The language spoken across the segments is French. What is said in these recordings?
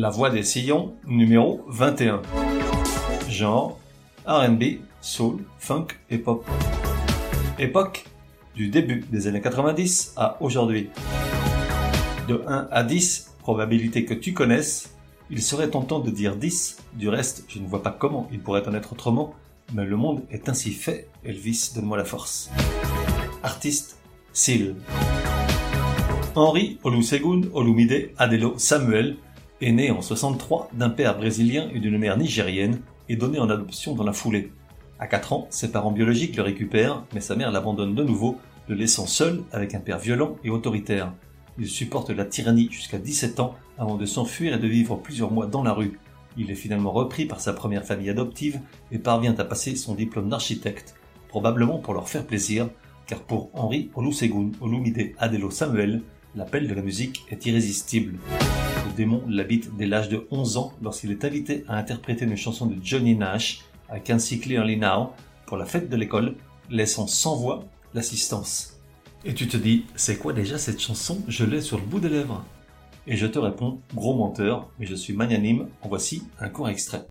La voix des sillons, numéro 21. Genre RB, soul, funk et pop. Époque du début des années 90 à aujourd'hui. De 1 à 10, probabilité que tu connaisses, il serait tentant de dire 10, du reste je ne vois pas comment il pourrait en être autrement, mais le monde est ainsi fait, Elvis donne-moi la force. Artiste, Seal. Henri Olusegun Olumide Adelo Samuel est né en 63 d'un père brésilien et d'une mère nigérienne et donné en adoption dans la foulée. À 4 ans, ses parents biologiques le récupèrent, mais sa mère l'abandonne de nouveau, le laissant seul avec un père violent et autoritaire. Il supporte la tyrannie jusqu'à 17 ans avant de s'enfuir et de vivre plusieurs mois dans la rue. Il est finalement repris par sa première famille adoptive et parvient à passer son diplôme d'architecte, probablement pour leur faire plaisir, car pour Henri Olusegun Olumide Adelo Samuel, l'appel de la musique est irrésistible. Démon l'habite dès l'âge de 11 ans lorsqu'il est invité à interpréter une chanson de Johnny Nash à Cancy Clearly Now pour la fête de l'école, laissant sans voix l'assistance. Et tu te dis, c'est quoi déjà cette chanson? Je l'ai sur le bout des lèvres. Et je te réponds, gros menteur, mais je suis magnanime, en voici un court extrait.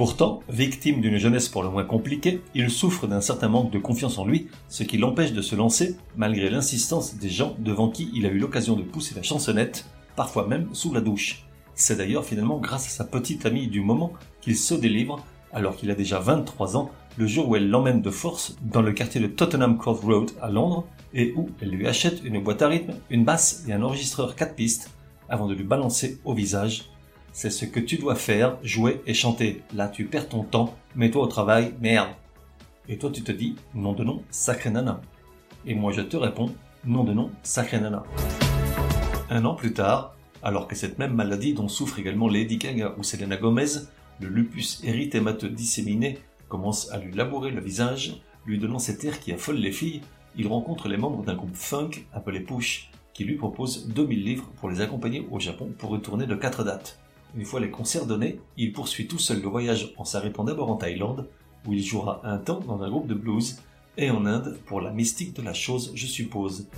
Pourtant, victime d'une jeunesse pour le moins compliquée, il souffre d'un certain manque de confiance en lui, ce qui l'empêche de se lancer, malgré l'insistance des gens devant qui il a eu l'occasion de pousser la chansonnette, parfois même sous la douche. C'est d'ailleurs finalement grâce à sa petite amie du moment qu'il se délivre, alors qu'il a déjà 23 ans, le jour où elle l'emmène de force dans le quartier de Tottenham Court Road à Londres, et où elle lui achète une boîte à rythme, une basse et un enregistreur 4 pistes, avant de lui balancer au visage c'est ce que tu dois faire, jouer et chanter. Là, tu perds ton temps, mets-toi au travail, merde. Et toi, tu te dis, nom de nom, sacré nana. Et moi, je te réponds, nom de nom, sacré nana. Un an plus tard, alors que cette même maladie dont souffre également Lady Gaga ou Selena Gomez, le lupus érythémateux disséminé commence à lui labourer le visage, lui donnant cet air qui affole les filles, il rencontre les membres d'un groupe funk appelé Push, qui lui propose 2000 livres pour les accompagner au Japon pour une tournée de 4 dates. Une fois les concerts donnés, il poursuit tout seul le voyage en s'arrêtant d'abord en Thaïlande, où il jouera un temps dans un groupe de blues, et en Inde pour la mystique de la chose, je suppose.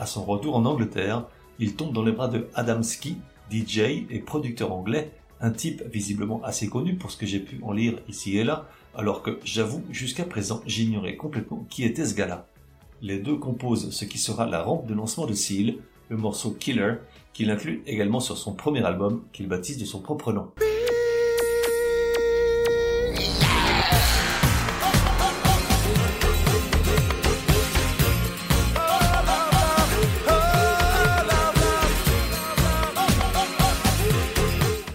À son retour en Angleterre, il tombe dans les bras de Adam Ski, DJ et producteur anglais, un type visiblement assez connu pour ce que j'ai pu en lire ici et là, alors que j'avoue jusqu'à présent j'ignorais complètement qui était ce gars-là. Les deux composent ce qui sera la rampe de lancement de Seal, le morceau Killer, qu'il inclut également sur son premier album qu'il baptise de son propre nom.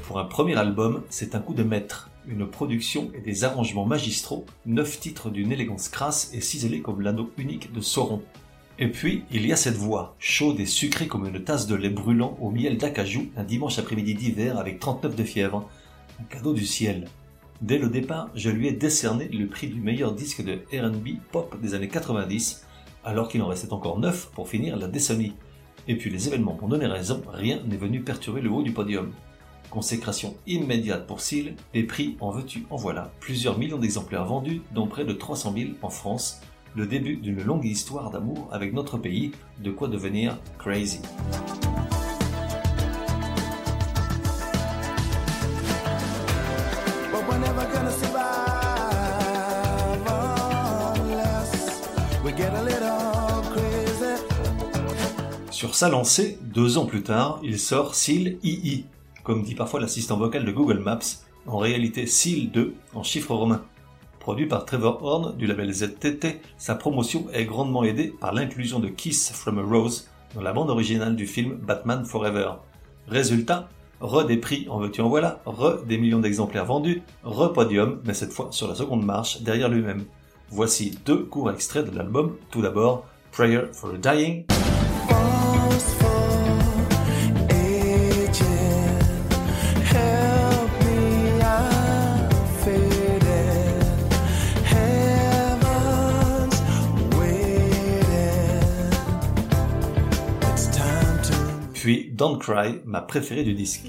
Pour un premier album, c'est un coup de maître, une production et des arrangements magistraux, neuf titres d'une élégance crasse et ciselés comme l'anneau unique de Sauron. Et puis, il y a cette voix, chaude et sucrée comme une tasse de lait brûlant au miel d'acajou un dimanche après-midi d'hiver avec 39 de fièvre. Un cadeau du ciel. Dès le départ, je lui ai décerné le prix du meilleur disque de R&B pop des années 90, alors qu'il en restait encore 9 pour finir la décennie. Et puis les événements m'ont donné raison, rien n'est venu perturber le haut du podium. Consécration immédiate pour Seal, les prix en veux-tu? En voilà, plusieurs millions d'exemplaires vendus, dont près de 300 000 en France, le début d'une longue histoire d'amour avec notre pays, de quoi devenir crazy. Sur sa lancée, deux ans plus tard, il sort Seal II, comme dit parfois l'assistant vocal de Google Maps, en réalité Seal 2 en chiffres romains. Produit par Trevor Horn du label ZTT, sa promotion est grandement aidée par l'inclusion de Kiss from a Rose dans la bande originale du film Batman Forever. Résultat, re des prix en veux-tu en voilà, re des millions d'exemplaires vendus, re podium, mais cette fois sur la seconde marche derrière lui-même. Voici deux courts extraits de l'album. Tout d'abord, Prayer for the Dying. Puis Don't Cry, ma préférée du disque.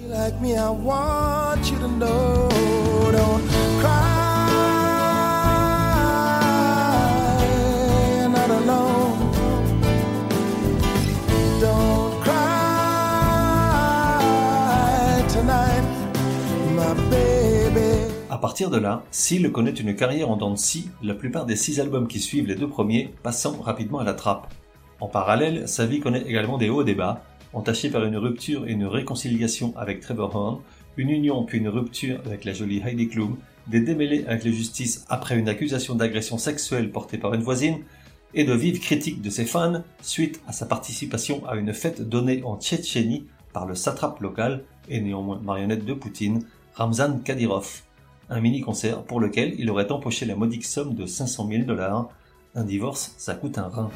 À partir de là, Seal connaît une carrière en dents de scie, la plupart des six albums qui suivent les deux premiers passant rapidement à la trappe. En parallèle, sa vie connaît également des hauts et des bas, entaché par une rupture et une réconciliation avec Trevor Horn, une union puis une rupture avec la jolie Heidi Klum, des démêlés avec la justice après une accusation d'agression sexuelle portée par une voisine, et de vives critiques de ses fans suite à sa participation à une fête donnée en Tchétchénie par le satrape local et néanmoins marionnette de Poutine, Ramzan Kadyrov. Un mini-concert pour lequel il aurait empoché la modique somme de 500 000 dollars. Un divorce, ça coûte un rein.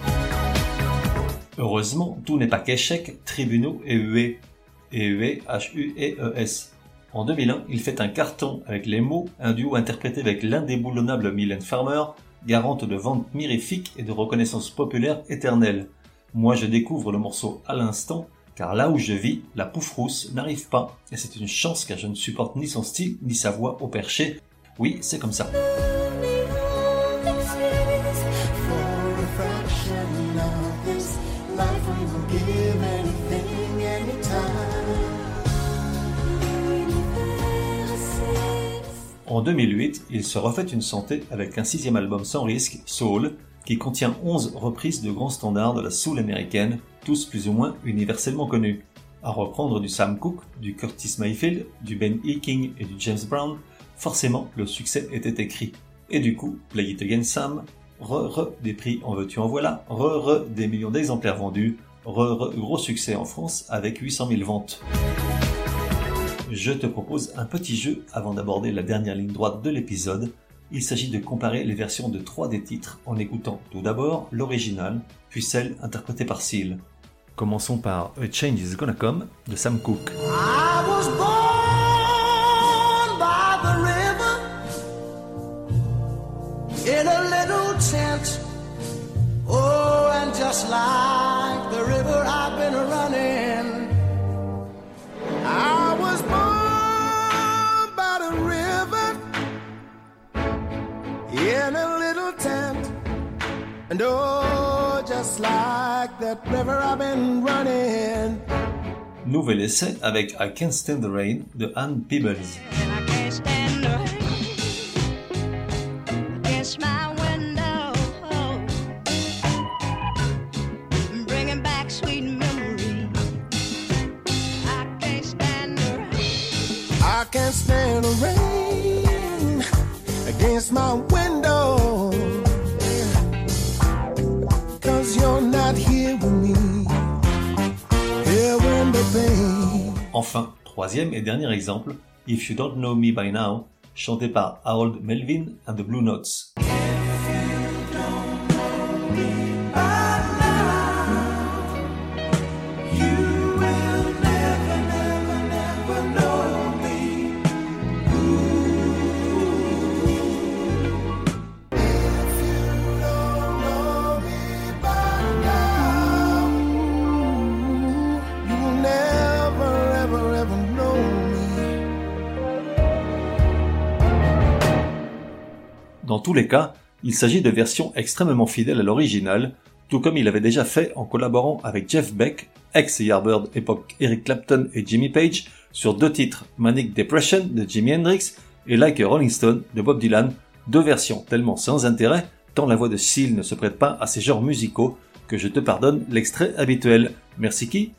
Heureusement, tout n'est pas qu'échec, tribunaux et huées. Et huées, H-U-E-E-S. En 2001, il fait un carton avec les mots, un duo interprété avec l'indéboulonnable Mylène Farmer, garante de ventes mirifiques et de reconnaissance populaire éternelle. Moi, je découvre le morceau à l'instant, car là où je vis, la pouffe rousse n'arrive pas, et c'est une chance car je ne supporte ni son style ni sa voix au perché. Oui, c'est comme ça. En 2008, il se refait une santé avec un sixième album sans risque, Soul, qui contient 11 reprises de grands standards de la soul américaine, tous plus ou moins universellement connus. À reprendre du Sam Cooke, du Curtis Mayfield, du Ben E. King et du James Brown, forcément le succès était écrit. Et du coup, Play It Again Sam, re re des prix en veux-tu en voilà, re re des millions d'exemplaires vendus, re re gros succès en France avec 800 000 ventes je te propose un petit jeu avant d'aborder la dernière ligne droite de l'épisode. Il s'agit de comparer les versions de trois des titres en écoutant tout d'abord l'original, puis celle interprétée par Seal. Commençons par A Change Is Gonna Come de Sam Cooke. And oh, just like that river I've been running. Nouvel essai avec I Can't Stand the Rain de Anne Peebles. I can't stand the rain against my window. Troisième et dernier exemple, If You Don't Know Me By Now, chanté par Harold Melvin and the Blue Notes. Tous les cas, il s'agit de versions extrêmement fidèles à l'original, tout comme il avait déjà fait en collaborant avec Jeff Beck, ex-Yardbird époque Eric Clapton et Jimmy Page, sur deux titres, Manic Depression de Jimi Hendrix et Like a Rolling Stone de Bob Dylan, deux versions tellement sans intérêt, tant la voix de Seal ne se prête pas à ces genres musicaux, que je te pardonne l'extrait habituel. Merci qui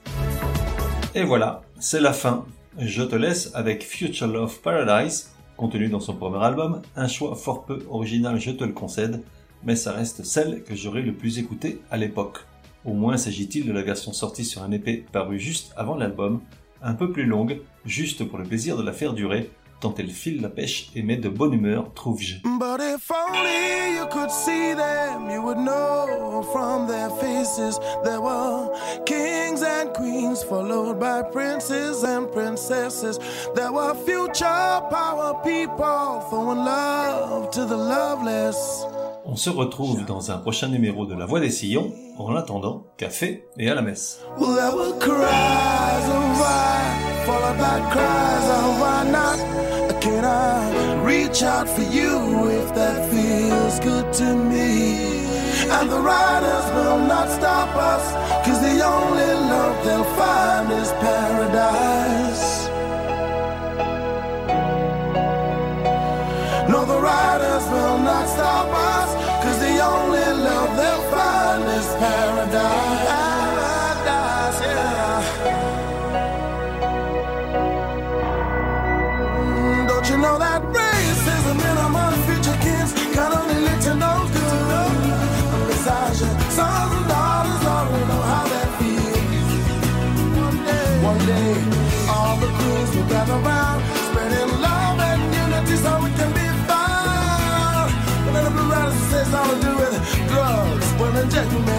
Et voilà, c'est la fin. Je te laisse avec Future Love Paradise, Contenu dans son premier album, un choix fort peu original je te le concède, mais ça reste celle que j'aurais le plus écoutée à l'époque. Au moins s'agit-il de la version sortie sur un épée parue juste avant l'album, un peu plus longue, juste pour le plaisir de la faire durer, tant elle file la pêche et met de bonne humeur, trouve-je. But if only you could see them, you would know from their faces there were kings and queens followed by princes and princesses. There were future power people throwing love to the loveless. On se retrouve dans un prochain numéro de La Voix des Sillons. En attendant, café et à la messe. Well, can I reach out for you if that feels good to me? And the riders will not stop us, cause the only love they'll find is paradise. It's all to do with drugs, but a gentleman.